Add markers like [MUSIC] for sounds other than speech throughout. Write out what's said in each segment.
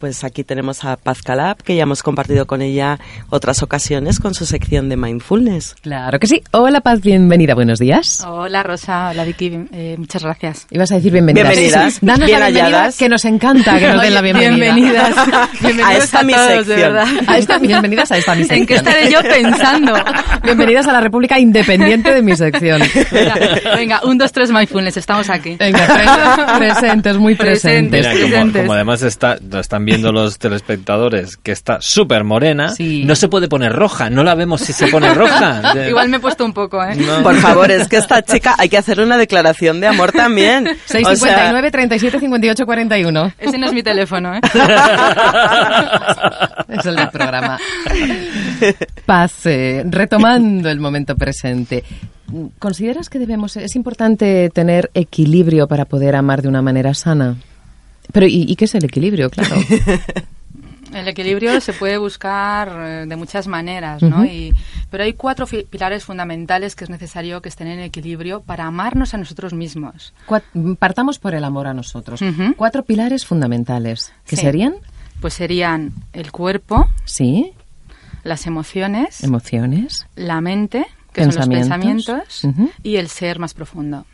Pues aquí tenemos a Paz Calab, que ya hemos compartido con ella otras ocasiones con su sección de mindfulness. Claro que sí. Hola Paz, bienvenida, buenos días. Hola Rosa, hola Vicky, eh, muchas gracias. Ibas a decir bienvenidas. Bienvenidas. Danos Bien la bienvenida, que nos encanta que nos den la bienvenida. Bienvenidas. Bienvenidos [LAUGHS] A esta mi todos, de sección. verdad. A esta, bienvenidas a esta mi sección. ¿En qué estaré yo pensando? Bienvenidas a la República Independiente de mi sección. Venga, venga, un, dos, tres, mindfulness, estamos aquí. Venga, pres- presentes, muy presentes. Presentes. Mira, como, presentes. como además está, están viendo los telespectadores, que está súper morena, Sí. no se puede poner roja, no la vemos si se pone roja. [LAUGHS] Igual me he puesto un poco, ¿eh? No. Por favor, es que esta chica hay que hacer una declaración de amor también. [LAUGHS] O sea, 659 37 58 41. Ese no es mi teléfono, ¿eh? [LAUGHS] Es el del programa. Paz, eh, retomando el momento presente. ¿Consideras que debemos, es importante tener equilibrio para poder amar de una manera sana? Pero, ¿y, y qué es el equilibrio? Claro. [LAUGHS] El equilibrio se puede buscar eh, de muchas maneras, ¿no? Y, pero hay cuatro fi- pilares fundamentales que es necesario que estén en equilibrio para amarnos a nosotros mismos. Partamos por el amor a nosotros. Cuatro pilares fundamentales. ¿Qué Sí. serían? Pues serían el cuerpo, Sí, las emociones, emociones. la mente, que son los Pensamientos. y el ser más profundo.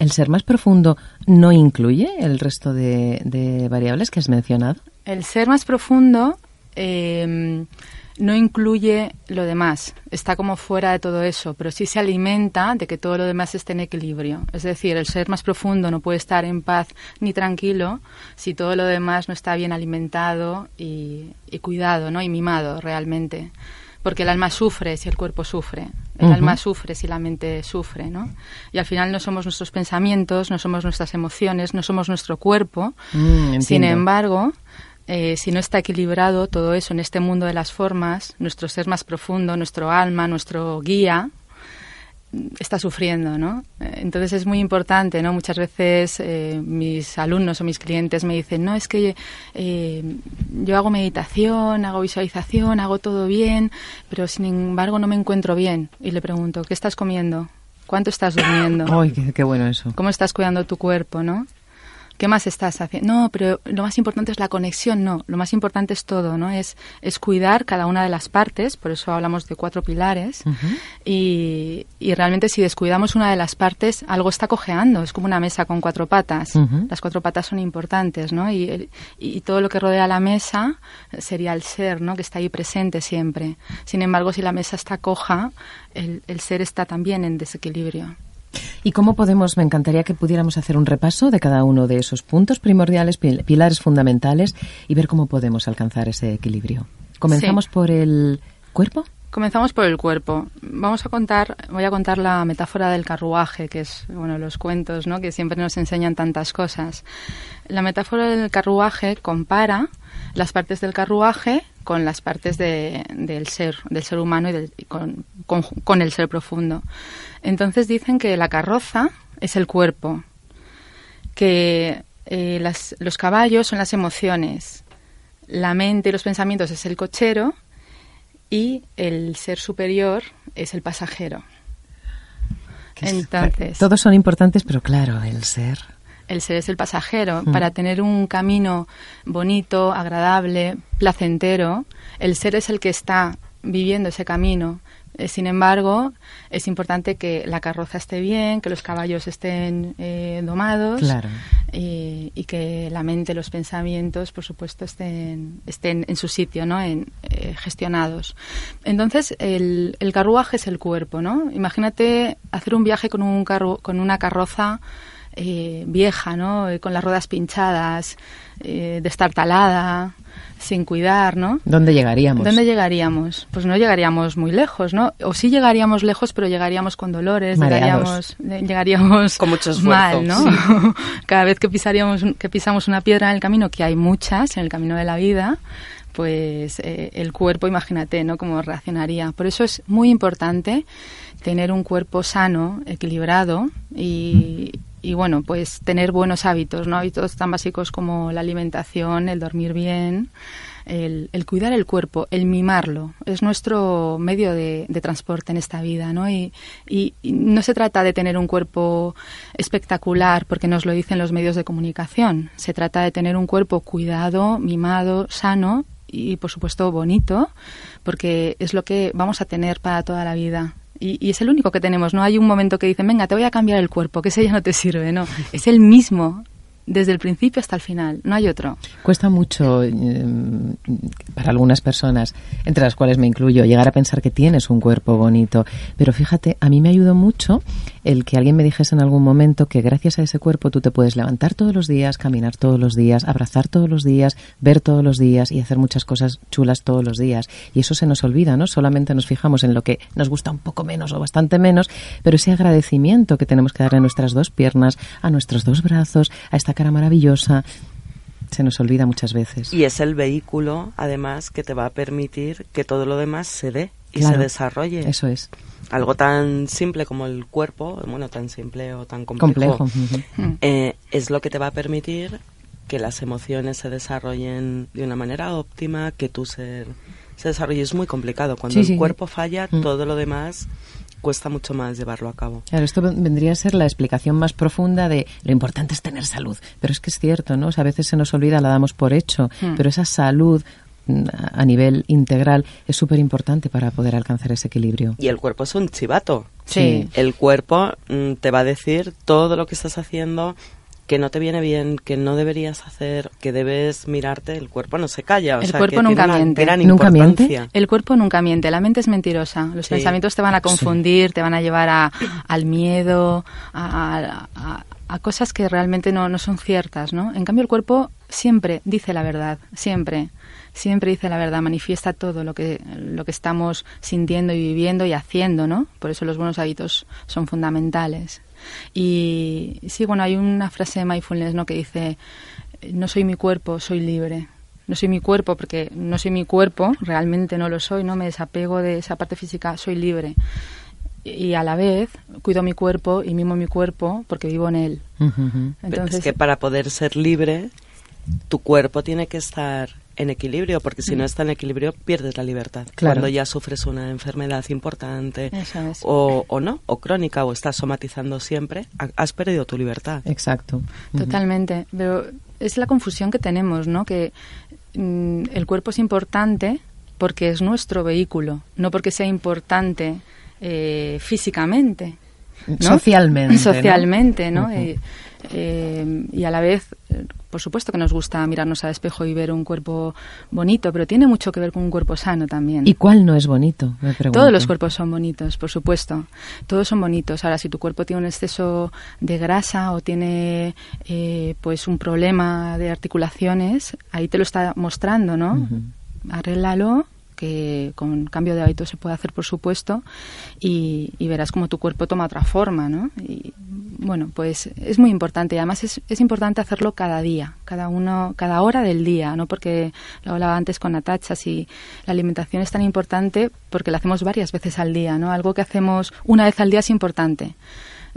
¿El ser más profundo no incluye el resto de, variables que has mencionado? El ser más profundo eh, no incluye lo demás, está como fuera de todo eso, pero sí se alimenta de que todo lo demás esté en equilibrio. Es decir, el ser más profundo no puede estar en paz ni tranquilo si todo lo demás no está bien alimentado y, y cuidado, ¿no? Y mimado realmente. Porque el alma sufre si el cuerpo sufre, el alma sufre si la mente sufre, ¿no? Y al final no somos nuestros pensamientos, no somos nuestras emociones, no somos nuestro cuerpo, Mm, sin embargo, eh, si no está equilibrado todo eso en este mundo de las formas, nuestro ser más profundo, nuestro alma, nuestro guía, está sufriendo, ¿no? Eh, Entonces es muy importante, ¿no? Muchas veces eh, mis alumnos o mis clientes me dicen, no, es que eh, yo hago meditación, hago visualización, hago todo bien, pero sin embargo no me encuentro bien. Y le pregunto, ¿qué estás comiendo? ¿Cuánto estás durmiendo? Ay, qué, qué bueno eso. ¿Cómo estás cuidando tu cuerpo, no? ¿Qué más estás haciendo? No, pero lo más importante es la conexión, no. Lo más importante es todo, ¿no? Es, es cuidar cada una de las partes, por eso hablamos de cuatro pilares. y, y realmente si descuidamos una de las partes, algo está cojeando. Es como una mesa con cuatro patas. Las cuatro patas son importantes, ¿no? Y, el- y todo lo que rodea la mesa sería el ser, ¿no? Que está ahí presente siempre. Sin embargo, si la mesa está coja, el, el ser está también en desequilibrio. ¿Y cómo podemos, me encantaría que pudiéramos hacer un repaso de cada uno de esos puntos primordiales, pil- pilares fundamentales y ver cómo podemos alcanzar ese equilibrio? ¿Comenzamos Sí. por el cuerpo? Comenzamos por el cuerpo. Vamos a contar, voy a contar la metáfora del carruaje, que es, bueno, los cuentos, ¿no? Que siempre nos enseñan tantas cosas. La metáfora del carruaje compara las partes del carruaje con las partes de- del ser, del ser humano y, del- y con, con- con el ser profundo. Entonces dicen que la carroza es el cuerpo, que eh, las- los caballos son las emociones, la mente y los pensamientos es el cochero y el ser superior es el pasajero. Entonces, Todos son importantes, pero claro, el ser. El ser es el pasajero. Para tener un camino bonito, agradable, placentero, el ser es el que está viviendo ese camino. Eh, Sin embargo, es importante que la carroza esté bien, que los caballos estén eh, domados Claro. y, y que la mente, los pensamientos, por supuesto, estén, estén en su sitio, ¿no? En, eh, gestionados. Entonces, el, el carruaje es el cuerpo, ¿no? Imagínate hacer un viaje con, un con una carroza eh, vieja, ¿no? Eh, Con las ruedas pinchadas, eh, destartalada, sin cuidar, ¿no? ¿Dónde llegaríamos? ¿Dónde llegaríamos? Pues no llegaríamos muy lejos, ¿no? O sí llegaríamos lejos, pero llegaríamos con dolores, Mareados. llegaríamos, eh, llegaríamos Con mucho esfuerzo. mal, ¿no? [LAUGHS] Cada vez que pisaríamos, que pisamos una piedra en el camino, que hay muchas en el camino de la vida, pues eh, el cuerpo, imagínate, ¿no? Cómo reaccionaría. Por eso es muy importante tener un cuerpo sano, equilibrado y, y bueno, pues tener buenos hábitos, ¿no? Hábitos tan básicos como la alimentación, el dormir bien, el, cuidar el cuerpo, el mimarlo. Es nuestro medio de, transporte en esta vida, ¿no? Y, y, no se trata de tener un cuerpo espectacular porque nos lo dicen los medios de comunicación. Se trata de tener un cuerpo cuidado, mimado, sano y, por supuesto, bonito, porque es lo que vamos a tener para toda la vida. Y, es el único que tenemos, no hay un momento que dicen, venga, te voy a cambiar el cuerpo, que ese ya no te sirve, no, [LAUGHS] es el mismo desde el principio hasta el final, no hay otro. Cuesta mucho eh, para algunas personas, entre las cuales me incluyo, llegar a pensar que tienes un cuerpo bonito, pero fíjate, a mí me ayudó mucho el que alguien me dijese en algún momento que gracias a ese cuerpo tú te puedes levantar todos los días, caminar todos los días, abrazar todos los días, ver todos los días y hacer muchas cosas chulas todos los días. Y eso se nos olvida, ¿no? Solamente nos fijamos en lo que nos gusta un poco menos o bastante menos, pero ese agradecimiento que tenemos que darle a nuestras dos piernas, a nuestros dos brazos, a esta cara maravillosa, se nos olvida muchas veces. Y es el vehículo, además, que te va a permitir que todo lo demás se dé y se desarrolle. Eso es. Algo tan simple como el cuerpo, bueno, tan simple o tan complejo, eh, es lo que te va a permitir que las emociones se desarrollen de una manera óptima, que tu ser se desarrolle. Es muy complicado. Cuando el cuerpo falla, mm. todo lo demás cuesta mucho más llevarlo a cabo. Claro, esto vendría a ser la explicación más profunda de lo importante es tener salud. Pero es que es cierto, ¿no? a veces se nos olvida, la damos por hecho, hmm. pero esa salud mm, a nivel integral es súper importante para poder alcanzar ese equilibrio. Y el cuerpo es un chivato. Sí. El cuerpo mm, te va a decir todo lo que estás haciendo que no te viene bien, que no deberías hacer, que debes mirarte, el cuerpo no se calla. el cuerpo nunca miente. ¿Nunca miente? El cuerpo nunca miente, la mente es mentirosa. Los pensamientos te van a confundir, te van a llevar a, al miedo, a, a, cosas que realmente no, no son ciertas, ¿no? En cambio el cuerpo siempre dice la verdad, siempre siempre dice la verdad, manifiesta todo lo que, lo que estamos sintiendo y viviendo y haciendo, ¿no? Por eso los buenos hábitos son fundamentales. Y sí, bueno, hay una frase de mindfulness ¿no? que dice, no soy mi cuerpo, soy libre. No soy mi cuerpo porque no soy mi cuerpo, realmente no lo soy, no me desapego de esa parte física, soy libre. Y a la vez cuido mi cuerpo y mimo mi cuerpo porque vivo en él. Entonces, es que para poder ser libre, tu cuerpo tiene que estar en equilibrio, porque si no mm. está en equilibrio pierdes la libertad. Cuando ya sufres una enfermedad importante o, o, no, o crónica, o estás somatizando siempre, has perdido tu libertad. Exacto. Totalmente. Pero es la confusión que tenemos, ¿no? Que mm, el cuerpo es importante porque es nuestro vehículo, no porque sea importante eh, físicamente. Socialmente. Socialmente, ¿no? Eh, eh, y a la vez por supuesto que nos gusta mirarnos al espejo y ver un cuerpo bonito, pero tiene mucho que ver con un cuerpo sano también. ¿Y cuál no es bonito? Todos los cuerpos son bonitos, por supuesto. Todos son bonitos. Ahora, si tu cuerpo tiene un exceso de grasa o tiene eh, pues un problema de articulaciones, ahí te lo está mostrando, ¿no? Arréglalo que con cambio de hábito se puede hacer, por supuesto, y, verás como tu cuerpo toma otra forma, ¿no? Y bueno, pues es muy importante y además es, es, importante hacerlo cada día, cada uno, cada hora del día, ¿no? Porque lo hablaba antes con Natacha, si la alimentación es tan importante porque la hacemos varias veces al día, ¿no? Algo que hacemos una vez al día es importante.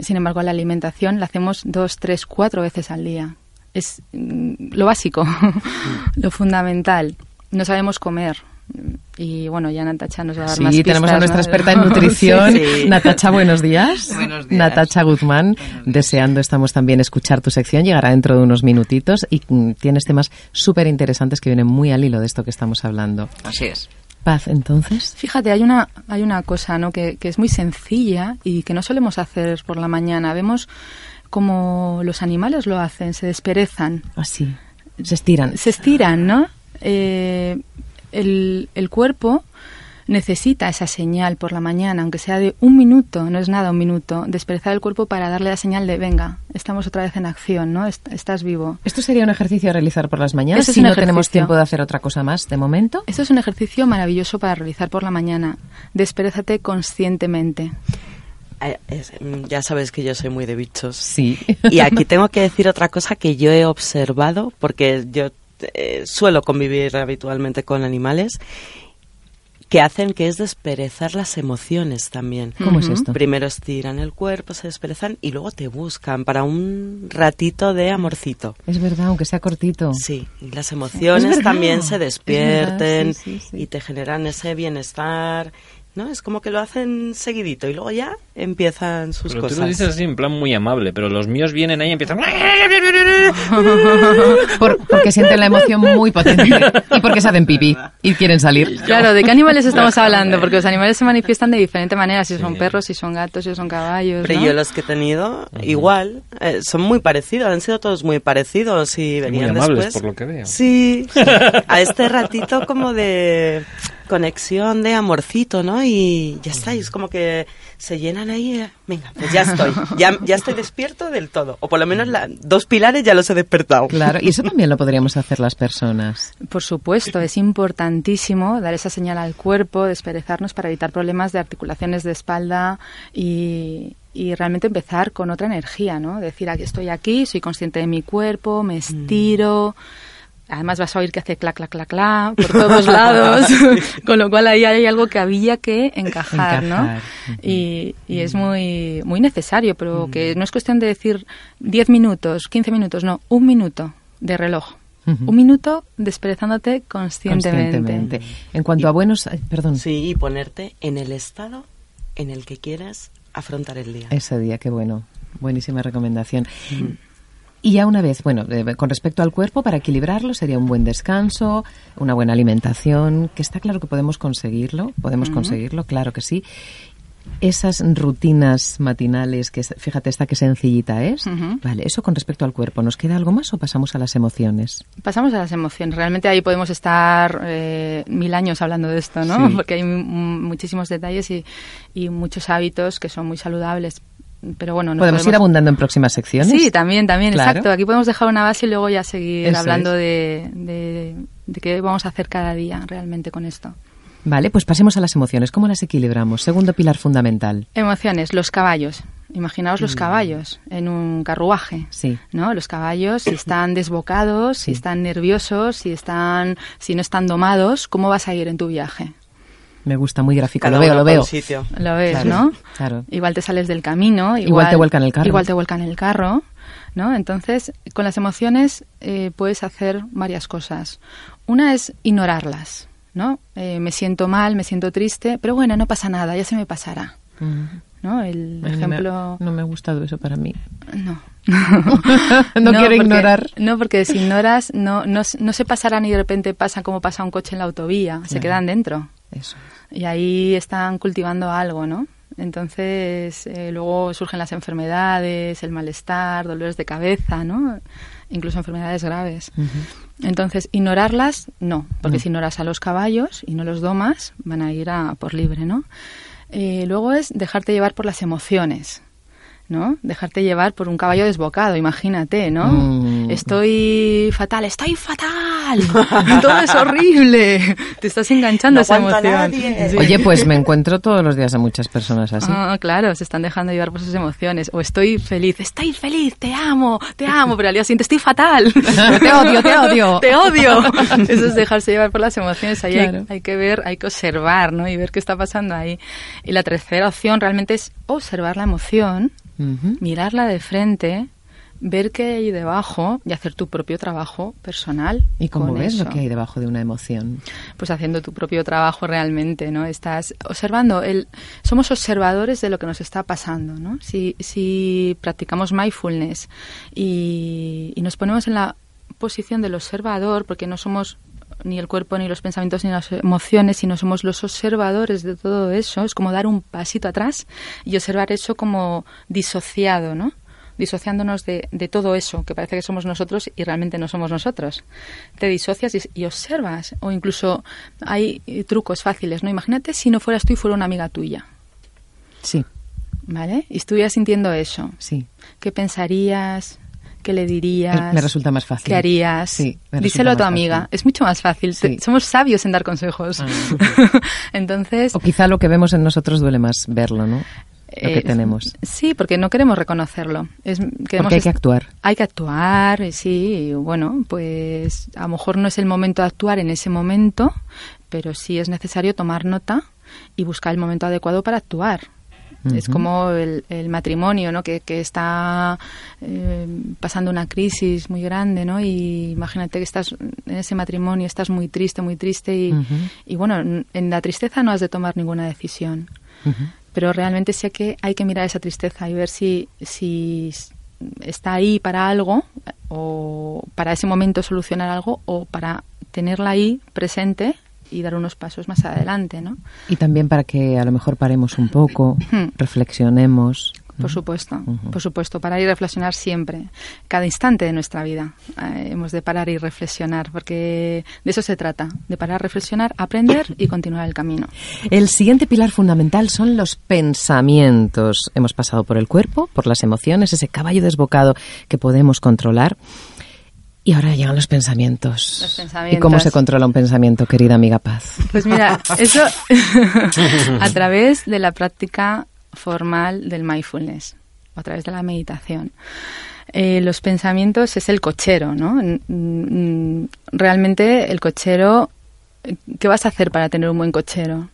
Sin embargo, la alimentación la hacemos dos, tres, cuatro veces al día. Es mm, lo básico, [LAUGHS] lo fundamental. No sabemos comer, y bueno, ya Natacha nos va a dar más Sí, tenemos a nuestra experta en [LAUGHS] nutrición. Natacha, buenos días. [LAUGHS] Buenos días. Natacha Guzmán, deseando estamos también escuchar tu sección. Llegará dentro de unos minutitos y mm, tienes temas súper interesantes que vienen muy al hilo de esto que estamos hablando. Así es. Paz, entonces. Fíjate, hay una, hay una cosa ¿no? que, que es muy sencilla y que no solemos hacer por la mañana. Vemos como los animales lo hacen, se desperezan. Así, se estiran. Se estiran, ¿no? Eh, el, el cuerpo necesita esa señal por la mañana, aunque sea de un minuto, no es nada un minuto, desperezar el cuerpo para darle la señal de venga, estamos otra vez en acción, ¿no? estás vivo. ¿Esto sería un ejercicio a realizar por las mañanas si no tenemos tiempo de hacer otra cosa más de momento? Esto es un ejercicio maravilloso para realizar por la mañana. Desperezate conscientemente. Mm, ya sabes que yo soy muy de bichos. Sí. Y aquí tengo que decir otra cosa que yo he observado, porque yo eh, suelo convivir habitualmente con animales que hacen que es desperezar las emociones también. ¿Cómo es esto? Primero estiran el cuerpo, se desperezan y luego te buscan para un ratito de amorcito. Es verdad, aunque sea cortito. Sí, y las emociones también se despierten y te generan ese bienestar ¿no? Es como que lo hacen seguidito y luego ya empiezan sus pero cosas. Tú lo dices así en plan muy amable, pero los míos vienen ahí y empiezan... porque sienten la emoción muy potente y porque se hacen pipí y quieren salir. Claro, ¿de qué animales estamos [LAUGHS] hablando? Porque los animales se manifiestan de diferente manera, si son perros, si son gatos, si son caballos. Pero yo los que he tenido, igual, eh, son muy parecidos, han sido todos muy parecidos y venían muy amables, después. por lo que veo. Sí, a este ratito como de conexión de amorcito, ¿no? Y ya está, y es como que se llenan ahí, eh, venga, pues ya estoy, ya, ya estoy despierto del todo, o por lo menos la, dos pilares ya los he despertado. Claro, y eso también lo podríamos hacer las personas. Por supuesto, es importantísimo dar esa señal al cuerpo, desperezarnos para evitar problemas de articulaciones de espalda y, y realmente empezar con otra energía, ¿no? Decir, aquí estoy aquí, soy consciente de mi cuerpo, me estiro. Además vas a oír que hace clac, clac, clac, clac por todos lados, [LAUGHS] [LAUGHS] con lo cual ahí hay algo que había que encajar, ¿no? Y, y es muy, muy necesario, pero que no es cuestión de decir 10 minutos, 15 minutos, no, un minuto de reloj. Un minuto desperezándote conscientemente. En cuanto a buenos... Perdón. Sí, y ponerte en el estado en el que quieras afrontar el día. Ese día, qué bueno. Buenísima recomendación. Y ya una vez, bueno, con respecto al cuerpo, para equilibrarlo sería un buen descanso, una buena alimentación, que está claro que podemos conseguirlo, podemos conseguirlo, claro que sí. Esas rutinas matinales, que fíjate esta que sencillita es, vale, eso con respecto al cuerpo, ¿nos queda algo más o pasamos a las emociones? Pasamos a las emociones, realmente ahí podemos estar eh, mil años hablando de esto, ¿no? Porque hay muchísimos detalles y, y muchos hábitos que son muy saludables, pero bueno, podemos, ir abundando en próximas secciones. Sí, también, también, exacto. Aquí podemos dejar una base y luego ya seguir hablando de, de, qué vamos a hacer cada día realmente con esto. Vale, pues pasemos a las emociones. ¿Cómo las equilibramos? Segundo pilar fundamental. Emociones, los caballos. Imaginaos los mm. caballos en un carruaje. Sí. ¿No? Los caballos, si están desbocados, si están nerviosos, si están, si no están domados, ¿cómo vas a ir en tu viaje? Me gusta muy gráfico, lo veo, lo veo. Lo ves, ¿no? Claro. Igual te sales del camino. Igual, te vuelcan el carro. Igual te vuelcan el carro, ¿no? Entonces, con las emociones eh, puedes hacer varias cosas. Una es ignorarlas, ¿no? Eh, me siento mal, me siento triste, pero bueno, no pasa nada, ya se me pasará. ¿No? El ejemplo... No me, ha gustado eso para mí. No. [LAUGHS] no, quiero ignorar. No, porque si ignoras, no, no, no se pasarán y de repente pasa como pasa un coche en la autovía, se quedan dentro. Eso y ahí están cultivando algo, ¿no? Entonces, eh, luego surgen las enfermedades, el malestar, dolores de cabeza, ¿no? Incluso enfermedades graves. Entonces, ignorarlas, no, porque si ignoras a los caballos y no los domas, van a ir a por libre, ¿no? Eh, luego es dejarte llevar por las emociones. ¿no? Dejarte llevar por un caballo desbocado, imagínate, ¿no? Mm. Estoy fatal, estoy fatal, todo es horrible. Te estás enganchando a esa emoción. Oye, pues me encuentro todos los días a muchas personas así. Ah, claro, se están dejando llevar por sus emociones. O estoy feliz, estoy feliz, te amo, te amo, pero al día siguiente estoy fatal. [LAUGHS] te odio, te odio. te odio. Eso es dejarse llevar por las emociones. Ahí hay, hay, que ver, hay que observar, ¿no? Y ver qué está pasando ahí. Y la tercera opción realmente es observar la emoción mirarla de frente, ver qué hay debajo y hacer tu propio trabajo personal. ¿Y cómo ves lo que hay debajo de una emoción? Pues haciendo tu propio trabajo realmente, ¿no? Estás observando, el, somos observadores de lo que nos está pasando, ¿no? Si, si practicamos mindfulness y, y nos ponemos en la posición del observador, porque no somos ni el cuerpo, ni los pensamientos, ni las emociones, sino somos los observadores de todo eso. Es como dar un pasito atrás y observar eso como disociado, ¿no? Disociándonos de, de, todo eso, que parece que somos nosotros y realmente no somos nosotros. Te disocias y, observas, o incluso hay trucos fáciles, ¿no? Imagínate si no fueras tú y fuera una amiga tuya. Sí. ¿Vale? Y estuvieras sintiendo eso. Sí. ¿Qué pensarías? ¿Qué le dirías? Me resulta más fácil. ¿Qué harías? Sí, Díselo a tu amiga. Es mucho más fácil. Somos sabios en dar consejos. Ah. [LAUGHS] [LAUGHS] Entonces. O quizá lo que vemos en nosotros duele más verlo, ¿no? Lo que eh, tenemos. Sí, porque no queremos reconocerlo. Es, porque hay que actuar. Hay que actuar, sí. bueno, pues a lo mejor no es el momento de actuar en ese momento, pero sí es necesario tomar nota y buscar el momento adecuado para actuar. Es como el, matrimonio, ¿no? Que, está eh, pasando una crisis muy grande, ¿no? Y imagínate que estás en ese matrimonio, estás muy triste, muy triste y, y bueno, en la tristeza no has de tomar ninguna decisión. Pero realmente sé que hay que mirar esa tristeza y ver si, si está ahí para algo o para ese momento solucionar algo o para tenerla ahí presente y dar unos pasos más adelante, ¿no? Y también para que a lo mejor paremos un poco, reflexionemos. Por supuesto, por supuesto, parar y reflexionar siempre, cada instante de nuestra vida. Eh, hemos de parar y reflexionar, porque de eso se trata, de parar, reflexionar, aprender y continuar el camino. El siguiente pilar fundamental son los pensamientos. Hemos pasado por el cuerpo, por las emociones, ese caballo desbocado que podemos controlar. Y ahora llegan los pensamientos. ¿Y cómo se controla un pensamiento, querida amiga Paz? Pues mira, [LAUGHS] eso [LAUGHS] a través de la práctica formal del mindfulness, a través de la meditación. Eh, los pensamientos es el cochero, ¿no? Realmente el cochero, ¿qué vas a hacer para tener un buen cochero?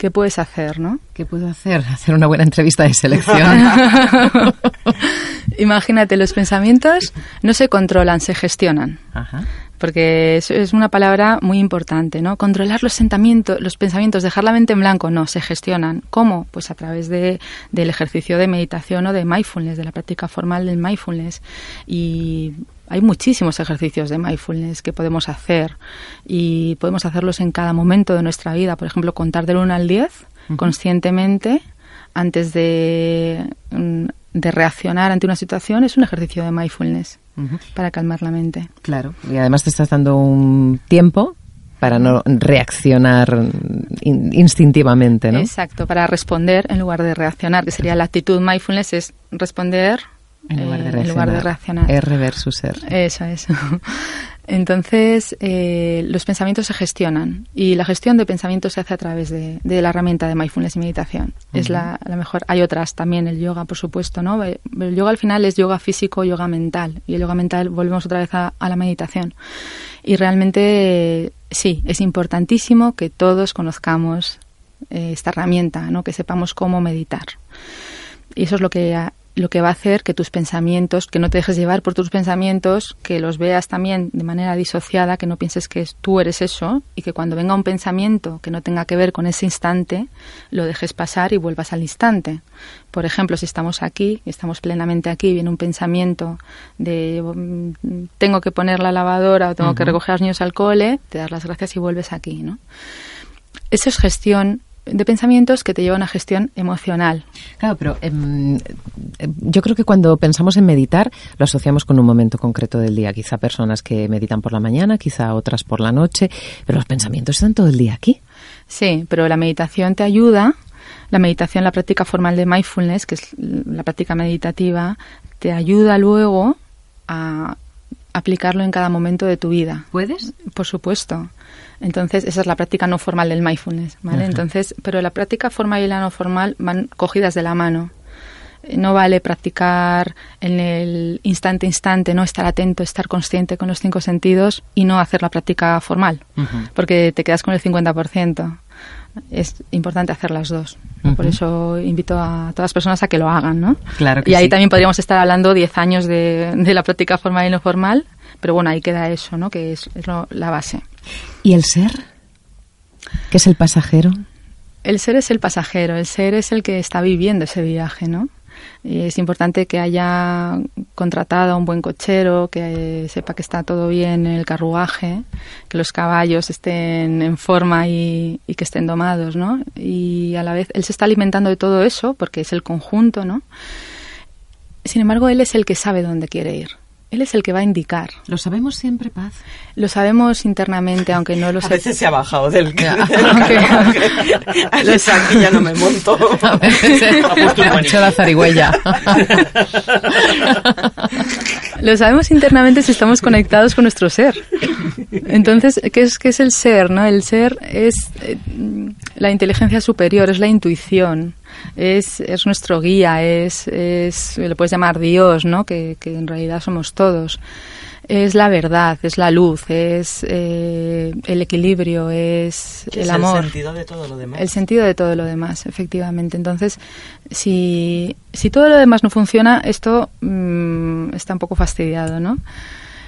¿Qué puedes hacer, no? ¿Qué puedo hacer? Hacer una buena entrevista de selección. [LAUGHS] Imagínate, los pensamientos no se controlan, se gestionan. Porque es, es, una palabra muy importante, ¿no? Controlar los sentimientos, los pensamientos, dejar la mente en blanco, no, se gestionan. ¿Cómo? Pues a través de, del ejercicio de meditación o de mindfulness, de la práctica formal del mindfulness. Y hay muchísimos ejercicios de mindfulness que podemos hacer y podemos hacerlos en cada momento de nuestra vida. Por ejemplo, contar del 1 al 10 conscientemente antes de, mm, de, reaccionar ante una situación es un ejercicio de mindfulness para calmar la mente. Claro, y además te estás dando un tiempo para no reaccionar instintivamente, ¿no? Exacto, para responder en lugar de reaccionar, que sería la actitud mindfulness es responder en lugar, de eh, reaccionar. R versus R. Eso, eso. [LAUGHS] Entonces, eh, los pensamientos se gestionan y la gestión de pensamientos se hace a través de, la herramienta de mindfulness y meditación. Es la, mejor. Hay otras también, el yoga, por supuesto, ¿no? Eh, el yoga al final es yoga físico, yoga mental. Y el yoga mental volvemos otra vez a, la meditación. Y realmente, sí, es importantísimo que todos conozcamos esta herramienta, ¿no? Que sepamos cómo meditar. Y eso es lo que lo que va a hacer que tus pensamientos, que no te dejes llevar por tus pensamientos, que los veas también de manera disociada, que no pienses que tú eres eso y que cuando venga un pensamiento que no tenga que ver con ese instante, lo dejes pasar y vuelvas al instante. Por ejemplo, si estamos aquí, estamos plenamente aquí, viene un pensamiento de mm, tengo que poner la lavadora o tengo que recoger a los niños al cole, te das las gracias y vuelves aquí, ¿no? Eso es gestión de pensamientos que te llevan a gestión emocional. Claro, pero em, em, yo creo que cuando pensamos en meditar lo asociamos con un momento concreto del día. Quizá personas que meditan por la mañana, quizá otras por la noche, pero los pensamientos están todo el día aquí. Sí, pero la meditación te ayuda. La meditación, la práctica formal de mindfulness, que es la práctica meditativa, te ayuda luego a aplicarlo en cada momento de tu vida. ¿Puedes? Por supuesto. Entonces, esa es la práctica no formal del mindfulness, ¿vale? Entonces, pero la práctica formal y la no formal van cogidas de la mano. No vale practicar en el instante instante, no estar atento, estar consciente con los cinco sentidos y no hacer la práctica formal, porque te quedas con el 50%. Es importante hacer las dos. Por eso invito a todas las personas a que lo hagan, ¿no? Claro y ahí también podríamos estar hablando 10 años de, la práctica formal y no formal, pero bueno, ahí queda eso, ¿no? Que es, la base. ¿Y el ser? ¿Qué es el pasajero? El ser es el pasajero, el ser es el que está viviendo ese viaje, ¿no? Y es importante que haya contratado a un buen cochero, que sepa que está todo bien en el carruaje, que los caballos estén en forma y, y, que estén domados, ¿no? Y a la vez él se está alimentando de todo eso porque es el conjunto, ¿no? Sin embargo, él es el que sabe dónde quiere ir. Él es el que va a indicar. ¿Lo sabemos siempre, Paz? Lo sabemos internamente, aunque no lo A veces se ha bajado del... aunque, [LAUGHS] [LAUGHS] aquí ya no me monto. [LAUGHS] A veces ha hecho la zarigüeya. lo sabemos internamente si estamos conectados con nuestro ser. Entonces, ¿qué es, qué es el ser? no El ser es eh, la inteligencia superior, es la intuición es, es nuestro guía, es, es, le puedes llamar Dios, ¿no? Que, que en realidad somos todos. es la verdad, es la luz, es eh, el equilibrio, es el amor. El sentido de todo lo demás. El sentido de todo lo demás, efectivamente. Entonces, si, si todo lo demás no funciona, esto mm, está un poco fastidiado, ¿no?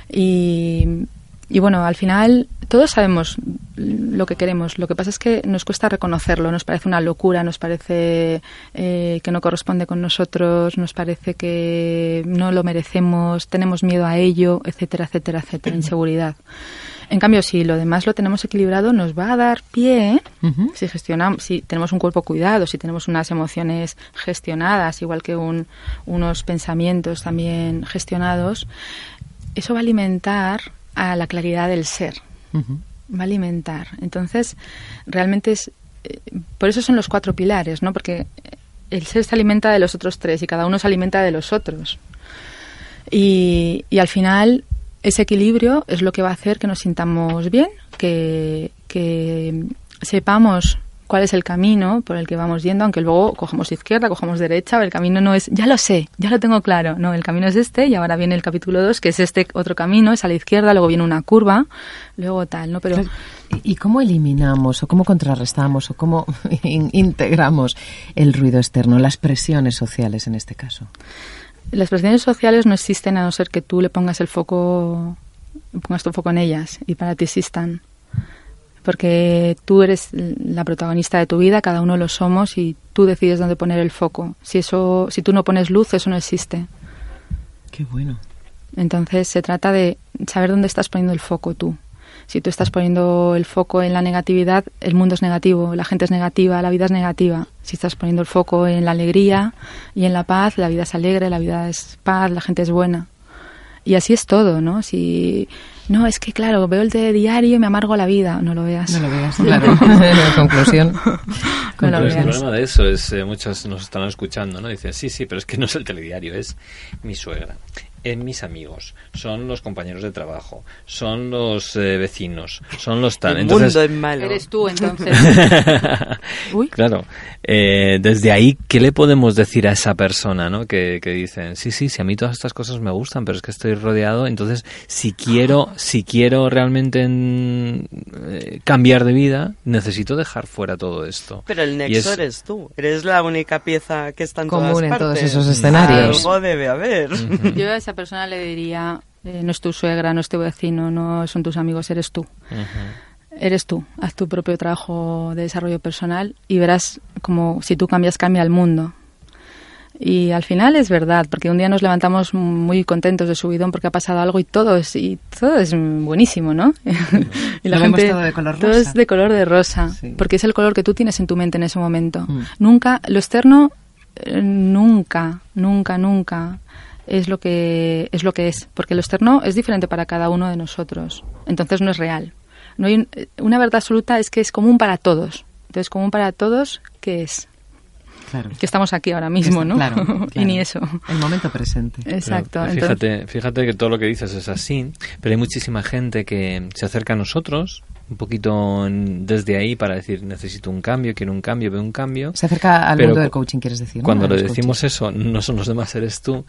Y, y bueno, al final todos sabemos lo que queremos. Lo que pasa es que nos cuesta reconocerlo. Nos parece una locura, nos parece eh, que no corresponde con nosotros, nos parece que no lo merecemos, tenemos miedo a ello, etcétera, etcétera, etcétera, [LAUGHS] inseguridad. En cambio, si lo demás lo tenemos equilibrado, nos va a dar pie, si gestionamos, si tenemos un cuerpo cuidado, si tenemos unas emociones gestionadas, igual que unos pensamientos también gestionados, eso va a alimentar a la claridad del ser. Va a alimentar. Entonces, realmente es. Eh, por eso son los cuatro pilares, ¿no? Porque el ser se alimenta de los otros tres y cada uno se alimenta de los otros. Y, y al final, ese equilibrio es lo que va a hacer que nos sintamos bien, que, que sepamos cuál es el camino por el que vamos yendo, aunque luego cojamos izquierda, cojamos derecha, el camino no es, ya lo sé, ya lo tengo claro, no, el camino es este y ahora viene el capítulo 2, que es este otro camino, es a la izquierda, luego viene una curva, luego tal, ¿no? Pero... ¿Y cómo eliminamos o cómo contrarrestamos o cómo [LAUGHS] integramos el ruido externo, las presiones sociales en este caso? Las presiones sociales no existen a no ser que tú le pongas el foco, pongas tu foco en ellas y para ti existan porque tú eres la protagonista de tu vida, cada uno lo somos y tú decides dónde poner el foco. Si eso, si tú no pones luz, eso no existe. Qué bueno. Entonces se trata de saber dónde estás poniendo el foco tú. Si tú estás poniendo el foco en la negatividad, el mundo es negativo, la gente es negativa, la vida es negativa. Si estás poniendo el foco en la alegría y en la paz, la vida es alegre, la vida es paz, la gente es buena. Y así es todo, ¿no? Si no, es que claro, veo el diario y me amargo la vida. No lo veas. No lo veas, claro. [LAUGHS] conclusión. No lo veas. El problema de eso es, eh, muchos nos están escuchando, ¿no? Dicen, sí, sí, pero es que no es el telediario, es mi suegra, en mis amigos, son los compañeros de trabajo, son los eh, vecinos, son los tal. El mundo es malo. Eres tú, entonces. [LAUGHS] Claro. Eh, desde ahí, ¿qué le podemos decir a esa persona, no? Que, que dicen, sí, sí, si a mí todas estas cosas me gustan, pero es que estoy rodeado, entonces, si quiero, si quiero realmente eh, cambiar de vida, necesito dejar fuera todo esto. Pero el nexo eres tú. Eres la única pieza que está en Común todas en todos esos escenarios. Algo debe haber. Yo a esa persona le diría, eh, no es tu suegra, no es tu vecino, no son tus amigos, eres tú. Eres tú, haz tu propio trabajo de desarrollo personal y verás como si tú cambias, cambia el mundo. Y al final es verdad, porque un día nos levantamos muy contentos de subidón porque ha pasado algo y todo es, y todo es buenísimo, ¿no? [LAUGHS] y la gente, todo de color rosa. Todo es de color de rosa, porque es el color que tú tienes en tu mente en ese momento. Mm. Nunca, lo externo, eh, nunca, nunca, nunca es lo que es lo que es, porque lo externo es diferente para cada uno de nosotros. Entonces no es real. No hay una verdad absoluta es que es común para todos. Entonces común para todos ¿qué es Claro. Que estamos aquí ahora mismo, ¿no? [LAUGHS] Claro, y ni eso. El momento presente. Exacto. fíjate, fíjate que todo lo que dices es así, pero hay muchísima gente que se acerca a nosotros un poquito desde ahí para decir necesito un cambio, quiero un cambio, veo un cambio. Se acerca al mundo del coaching, quieres decir. Cuando le decimos eso, no son los demás, eres tú.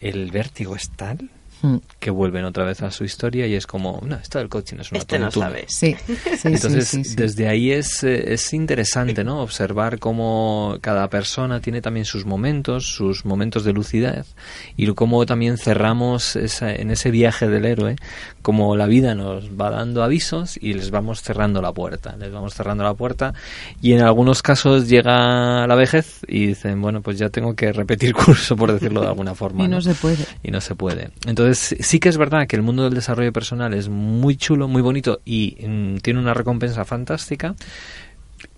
El vértigo es tal Hmm. que vuelven otra vez a su historia y es como, no, esto del coaching es una este no sabe. Sí, [LAUGHS] Entonces, desde ahí es, eh, es interesante, ¿no? Observar cómo cada persona tiene también sus momentos, sus momentos de lucidez y cómo también cerramos esa, en ese viaje del héroe, como la vida nos va dando avisos y les vamos cerrando la puerta, les vamos cerrando la puerta y en algunos casos llega la vejez y dicen, bueno, pues ya tengo que repetir [LAUGHS] curso, por decirlo de alguna forma. Y no se puede. Y no se puede. Entonces, sí que es verdad que el mundo del desarrollo personal es muy chulo, muy bonito y mm, tiene una recompensa fantástica.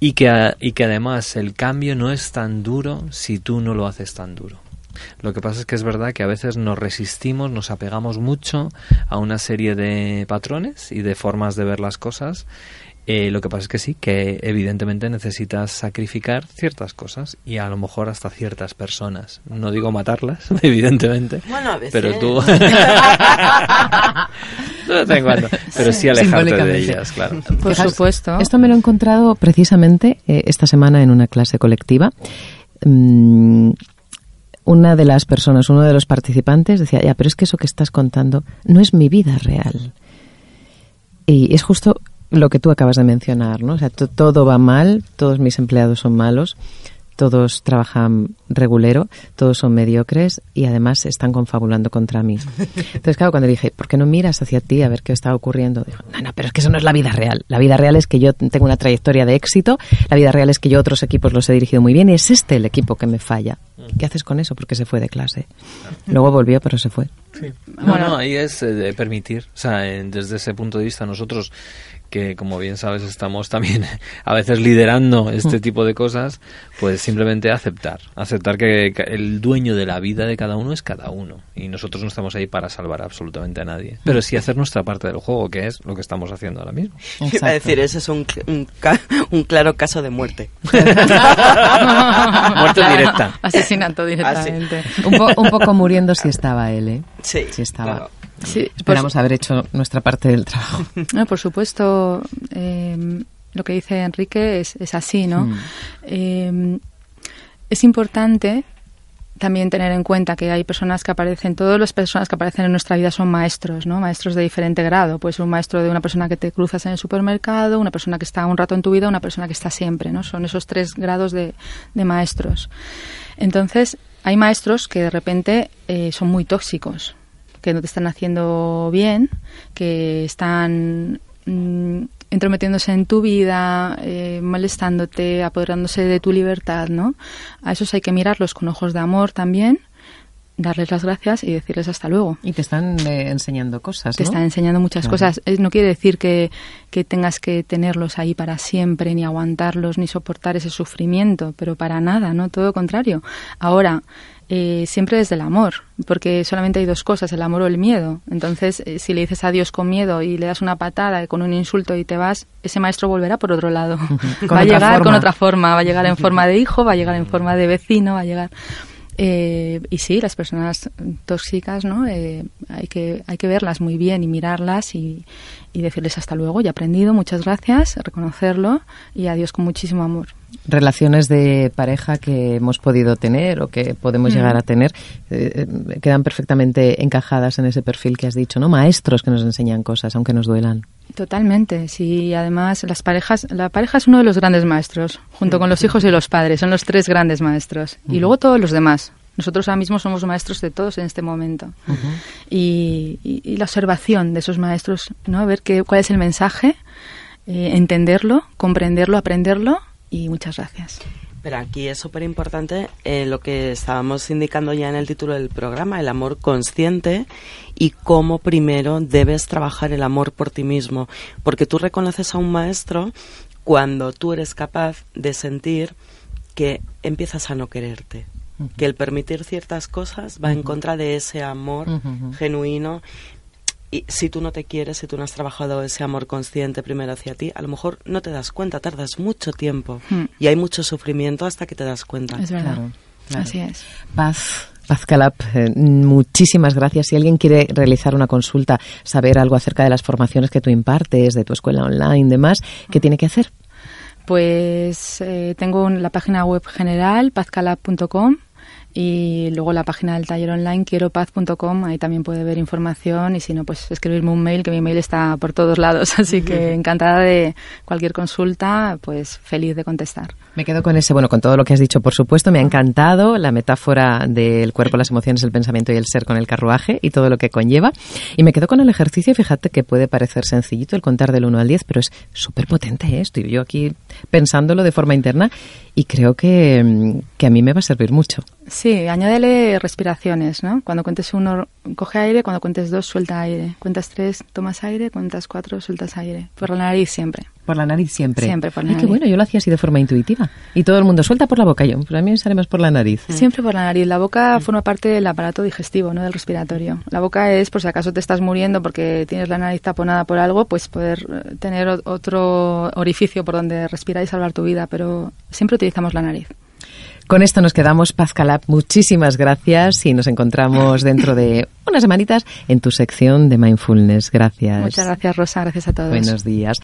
Y que, y que además el cambio no es tan duro si tú no lo haces tan duro. Lo que pasa es que es verdad que a veces nos resistimos, nos apegamos mucho a una serie de patrones y de formas de ver las cosas eh, lo que pasa es que sí, que evidentemente necesitas sacrificar ciertas cosas y a lo mejor hasta ciertas personas. No digo matarlas, [LAUGHS] evidentemente. Bueno, a veces. [LAUGHS] Pero tú. pero sí alejarte de ellas, claro. Por supuesto. Esto me lo he encontrado precisamente eh, esta semana en una clase colectiva. Mm, una de las personas, uno de los participantes decía, ya, pero es que eso que estás contando no es mi vida real. Y es justo lo que tú acabas de mencionar, ¿no? O sea, todo va mal, todos mis empleados son malos, todos trabajan regulero, todos son mediocres y además están confabulando contra mí. Entonces, claro, cuando dije, ¿por qué no miras hacia ti a ver qué está ocurriendo? Dijo, no, no, pero es que eso no es la vida real. La vida real es que yo tengo una trayectoria de éxito, la vida real es que yo otros equipos los he dirigido muy bien y es este el equipo que me falla. ¿Qué haces con eso? Porque se fue de clase. Luego volvió, pero se fue. Bueno, ahí es eh, permitir. O sea, desde ese punto de vista nosotros que como bien sabes estamos también [LAUGHS] a veces liderando este tipo de cosas, pues simplemente aceptar, aceptar que el dueño de la vida de cada uno es cada uno y nosotros no estamos ahí para salvar absolutamente a nadie, pero sí hacer nuestra parte del juego, que es lo que estamos haciendo ahora mismo. Iba a decir, ese es un, un, claro caso de muerte. [LAUGHS] muerte directa. Asesinato directamente. un, un, poco muriendo si estaba él, ¿eh? Sí. Si estaba. Sí, Esperamos pues- haber hecho nuestra parte del trabajo. [LAUGHS] por supuesto, eh, lo que dice Enrique es, es así, ¿no? Mm. Eh, es importante también tener en cuenta que hay personas que aparecen, todas las personas que aparecen en nuestra vida son maestros, ¿no? Maestros de diferente grado. Puede ser un maestro de una persona que te cruzas en el supermercado, una persona que está un rato en tu vida, una persona que está siempre, ¿no? Son esos tres grados de, maestros. Entonces, hay maestros que de repente eh, son muy tóxicos, que no te están haciendo bien, que están mm, entrometiéndose en tu vida, eh, molestándote, apoderándose de tu libertad, ¿no? A esos hay que mirarlos con ojos de amor también, darles las gracias y decirles hasta luego. Y te están eh, enseñando cosas, Te están enseñando muchas cosas. no quiere decir que, que tengas que tenerlos ahí para siempre, ni aguantarlos, ni soportar ese sufrimiento, pero para nada, ¿no? Todo lo contrario. Ahora, eh, siempre desde el amor, porque solamente hay dos cosas, el amor o el miedo. Entonces, eh, si le dices adiós con miedo y le das una patada con un insulto y te vas, ese maestro volverá por otro lado. [LAUGHS] va a llegar con otra forma, va a llegar en forma de hijo, va a llegar en forma de vecino, va a llegar... Eh, y sí, las personas tóxicas, ¿no? hay, que, hay que verlas muy bien y mirarlas y, y decirles hasta luego, ya he aprendido, muchas gracias, reconocerlo y adiós con muchísimo amor relaciones de pareja que hemos podido tener o que podemos mm. llegar a tener eh, eh, quedan perfectamente encajadas en ese perfil que has dicho, ¿no? Maestros que nos enseñan cosas, aunque nos duelan. Totalmente, sí. Además, las parejas, la pareja es uno de los grandes maestros, junto con los hijos y los padres, son los tres grandes maestros. Y luego todos los demás. Nosotros ahora mismo somos maestros de todos en este momento. y, la observación de esos maestros, ¿no? Ver qué, cuál es el mensaje, eh, entenderlo, comprenderlo, aprenderlo y muchas gracias. Pero aquí es súper importante eh, lo que estábamos indicando ya en el título del programa, el amor consciente y cómo primero debes trabajar el amor por ti mismo. Porque tú reconoces a un maestro cuando tú eres capaz de sentir que empiezas a no quererte. Que el permitir ciertas cosas va en contra de ese amor genuino y si tú no te quieres, si tú no has trabajado ese amor consciente primero hacia ti, a lo mejor no te das cuenta, tardas mucho tiempo hmm. y hay mucho sufrimiento hasta que te das cuenta. Es verdad. Así es. Paz. Paz Calap, eh, muchísimas gracias. Si alguien quiere realizar una consulta, saber algo acerca de las formaciones que tú impartes, de tu escuela online, demás, ¿qué tiene que hacer? Pues eh, tengo la página web general, pazcalab.com y luego la página del taller online quieropaz.com, ahí también puede ver información y si no, pues escribirme un mail, que mi mail está por todos lados, [LAUGHS] así que encantada de cualquier consulta, pues feliz de contestar. Me quedo con ese, bueno, con todo lo que has dicho, por supuesto, me ha encantado la metáfora del cuerpo, las emociones, el pensamiento y el ser con el carruaje y todo lo que conlleva. Y me quedo con el ejercicio, fíjate que puede parecer sencillito el contar del 1 al 10, pero es súper potente, ¿eh? estoy yo aquí pensándolo de forma interna y creo que, que a mí me va a servir mucho. Sí, añádele respiraciones, ¿no? Cuando cuentes uno, coge aire, cuando cuentes dos, suelta aire. Cuentas tres, tomas aire, cuentas cuatro, sueltas aire. Por la nariz siempre. Por la nariz siempre. Siempre por la Ay, qué bueno, yo lo hacía así de forma intuitiva. Y todo el mundo suelta por la boca, yo, pero a mí me sale más por la nariz. Siempre por la nariz. La boca forma parte del aparato digestivo, no del respiratorio. La boca es, por si acaso te estás muriendo porque tienes la nariz taponada por algo, pues poder eh, tener otro orificio por donde respirar y salvar tu vida, pero siempre utilizamos la nariz. Con esto nos quedamos, Paz Calab. Muchísimas gracias y nos encontramos [LAUGHS] dentro de unas semanitas en tu sección de Mindfulness. Gracias. Muchas gracias, Rosa. Gracias a todos. Buenos días.